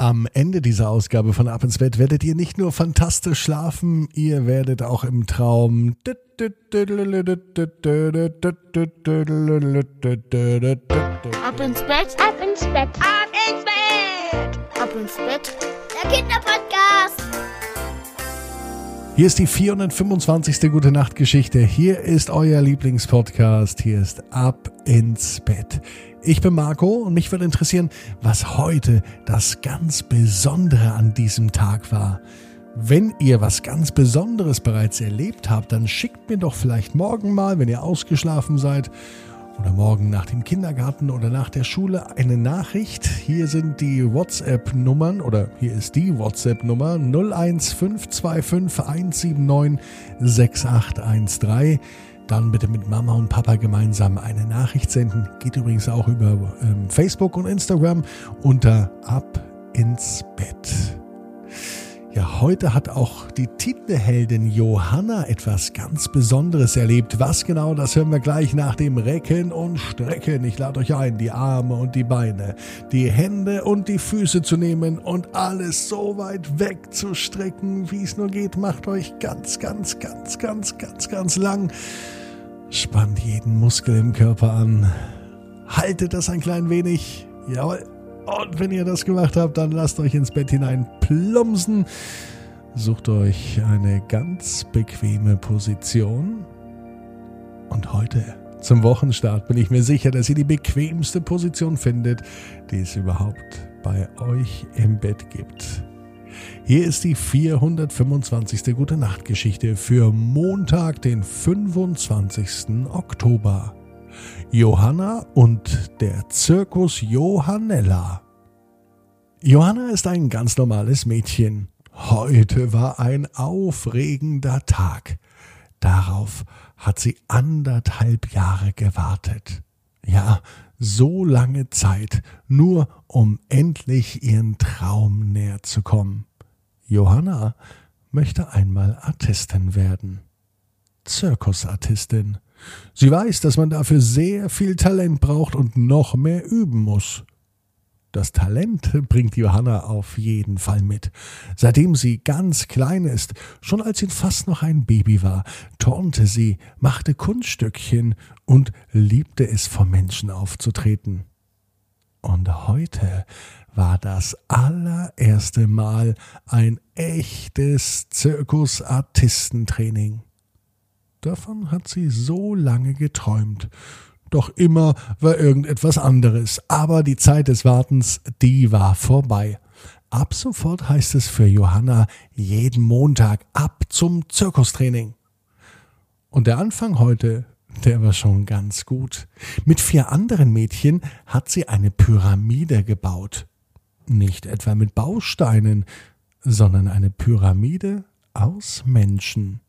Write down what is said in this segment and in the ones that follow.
Am Ende dieser Ausgabe von Ab ins Bett werdet ihr nicht nur fantastisch schlafen, ihr werdet auch im Traum Ab ins Bett, ab ins Bett, ab ins Bett, ab ins Bett, der Kinderpodcast. Hier ist die 425. Gute Nacht Geschichte. Hier ist euer Lieblingspodcast. Hier ist Ab ins Bett. Ich bin Marco und mich würde interessieren, was heute das ganz Besondere an diesem Tag war. Wenn ihr was ganz Besonderes bereits erlebt habt, dann schickt mir doch vielleicht morgen mal, wenn ihr ausgeschlafen seid, oder morgen nach dem Kindergarten oder nach der Schule eine Nachricht. Hier sind die WhatsApp-Nummern oder hier ist die WhatsApp-Nummer 01525 179 6813 dann bitte mit Mama und Papa gemeinsam eine Nachricht senden. Geht übrigens auch über ähm, Facebook und Instagram unter Ab ins Bett. Ja, heute hat auch die Titelheldin Johanna etwas ganz Besonderes erlebt. Was genau, das hören wir gleich nach dem Recken und Strecken. Ich lade euch ein, die Arme und die Beine, die Hände und die Füße zu nehmen und alles so weit wegzustrecken, wie es nur geht. Macht euch ganz, ganz, ganz, ganz, ganz, ganz lang. Spannt jeden Muskel im Körper an. Haltet das ein klein wenig. Jawohl. Und wenn ihr das gemacht habt, dann lasst euch ins Bett hinein plumpsen. Sucht euch eine ganz bequeme Position. Und heute zum Wochenstart bin ich mir sicher, dass ihr die bequemste Position findet, die es überhaupt bei euch im Bett gibt. Hier ist die 425. Gute Nacht Geschichte für Montag, den 25. Oktober. Johanna und der Zirkus Johannella. Johanna ist ein ganz normales Mädchen. Heute war ein aufregender Tag. Darauf hat sie anderthalb Jahre gewartet. Ja, so lange Zeit, nur um endlich ihren Traum näher zu kommen. Johanna möchte einmal Artistin werden. Zirkusartistin. Sie weiß, dass man dafür sehr viel Talent braucht und noch mehr üben muss. Das Talent bringt Johanna auf jeden Fall mit. Seitdem sie ganz klein ist, schon als sie fast noch ein Baby war, turnte sie, machte Kunststückchen und liebte es, vor Menschen aufzutreten. Und heute war das allererste Mal ein echtes Zirkusartistentraining. Davon hat sie so lange geträumt. Doch immer war irgendetwas anderes. Aber die Zeit des Wartens, die war vorbei. Ab sofort heißt es für Johanna jeden Montag ab zum Zirkustraining. Und der Anfang heute, der war schon ganz gut. Mit vier anderen Mädchen hat sie eine Pyramide gebaut nicht etwa mit Bausteinen, sondern eine Pyramide aus Menschen.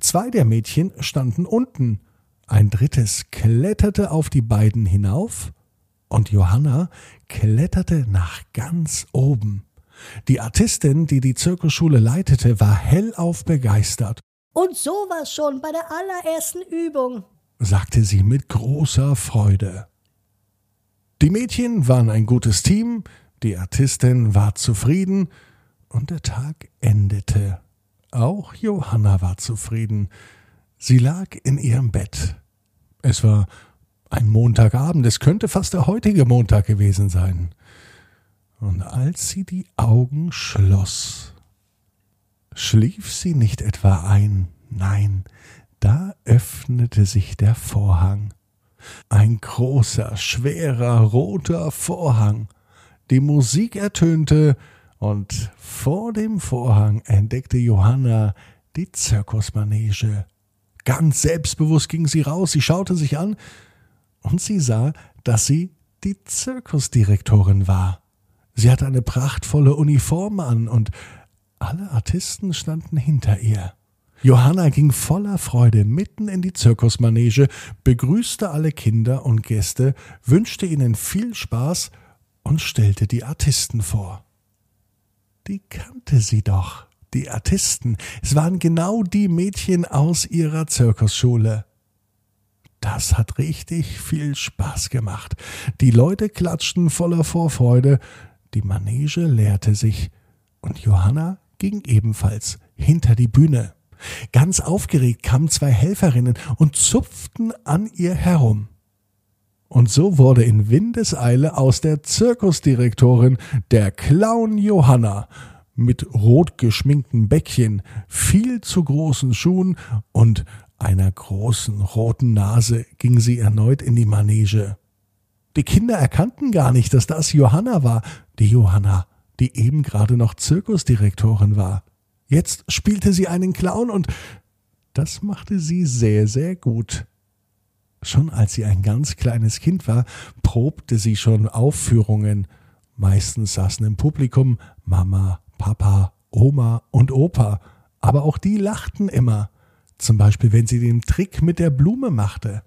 Zwei der Mädchen standen unten, ein drittes kletterte auf die beiden hinauf, und Johanna kletterte nach ganz oben. Die Artistin, die die Zirkusschule leitete, war hellauf begeistert. Und so war's schon bei der allerersten Übung, sagte sie mit großer Freude. Die Mädchen waren ein gutes Team, die Artistin war zufrieden und der Tag endete. Auch Johanna war zufrieden. Sie lag in ihrem Bett. Es war ein Montagabend, es könnte fast der heutige Montag gewesen sein. Und als sie die Augen schloss, schlief sie nicht etwa ein, nein, da öffnete sich der Vorhang. Ein großer, schwerer, roter Vorhang die Musik ertönte, und vor dem Vorhang entdeckte Johanna die Zirkusmanege. Ganz selbstbewusst ging sie raus, sie schaute sich an, und sie sah, dass sie die Zirkusdirektorin war. Sie hatte eine prachtvolle Uniform an, und alle Artisten standen hinter ihr. Johanna ging voller Freude mitten in die Zirkusmanege, begrüßte alle Kinder und Gäste, wünschte ihnen viel Spaß und stellte die Artisten vor. Die kannte sie doch, die Artisten. Es waren genau die Mädchen aus ihrer Zirkusschule. Das hat richtig viel Spaß gemacht. Die Leute klatschten voller Vorfreude, Die Manege leerte sich und Johanna ging ebenfalls hinter die Bühne. Ganz aufgeregt kamen zwei Helferinnen und zupften an ihr herum. Und so wurde in Windeseile aus der Zirkusdirektorin der Clown Johanna mit rot geschminkten Bäckchen, viel zu großen Schuhen und einer großen roten Nase ging sie erneut in die Manege. Die Kinder erkannten gar nicht, dass das Johanna war, die Johanna, die eben gerade noch Zirkusdirektorin war. Jetzt spielte sie einen Clown und das machte sie sehr, sehr gut. Schon als sie ein ganz kleines Kind war, probte sie schon Aufführungen. Meistens saßen im Publikum Mama, Papa, Oma und Opa, aber auch die lachten immer, zum Beispiel wenn sie den Trick mit der Blume machte.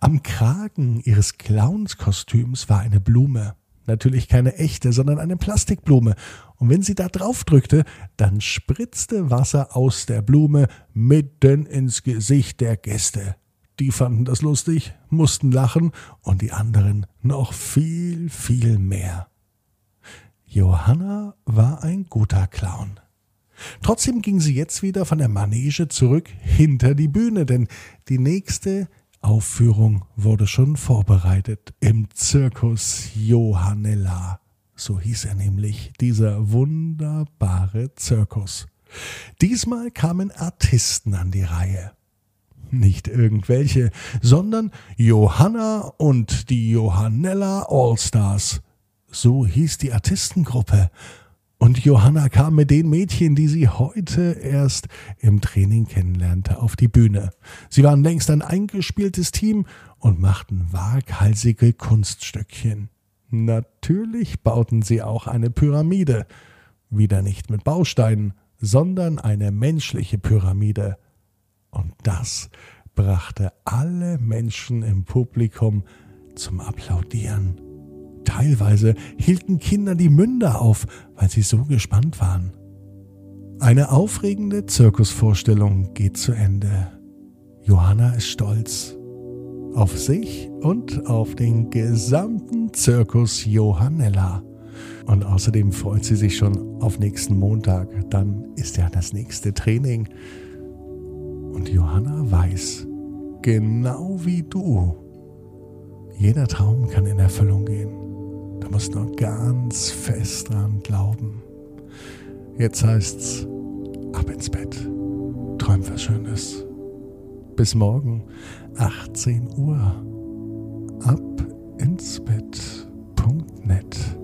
Am Kragen ihres Clownskostüms war eine Blume. Natürlich keine echte, sondern eine Plastikblume. Und wenn sie da drauf drückte, dann spritzte Wasser aus der Blume mitten ins Gesicht der Gäste. Die fanden das lustig, mussten lachen und die anderen noch viel, viel mehr. Johanna war ein guter Clown. Trotzdem ging sie jetzt wieder von der Manege zurück hinter die Bühne, denn die nächste Aufführung wurde schon vorbereitet im Zirkus Johannella. So hieß er nämlich, dieser wunderbare Zirkus. Diesmal kamen Artisten an die Reihe. Nicht irgendwelche, sondern Johanna und die Johannella Allstars. So hieß die Artistengruppe. Und Johanna kam mit den Mädchen, die sie heute erst im Training kennenlernte, auf die Bühne. Sie waren längst ein eingespieltes Team und machten waghalsige Kunststückchen. Natürlich bauten sie auch eine Pyramide. Wieder nicht mit Bausteinen, sondern eine menschliche Pyramide. Und das brachte alle Menschen im Publikum zum Applaudieren. Teilweise hielten Kinder die Münder auf, weil sie so gespannt waren. Eine aufregende Zirkusvorstellung geht zu Ende. Johanna ist stolz auf sich und auf den gesamten Zirkus Johannella. Und außerdem freut sie sich schon auf nächsten Montag. Dann ist ja das nächste Training. Und Johanna weiß, genau wie du, jeder Traum kann in Erfüllung gehen. Du musst nur ganz fest dran glauben. Jetzt heißt's ab ins Bett. Träum was Schönes. Bis morgen, 18 Uhr. Ab ins Bett.net.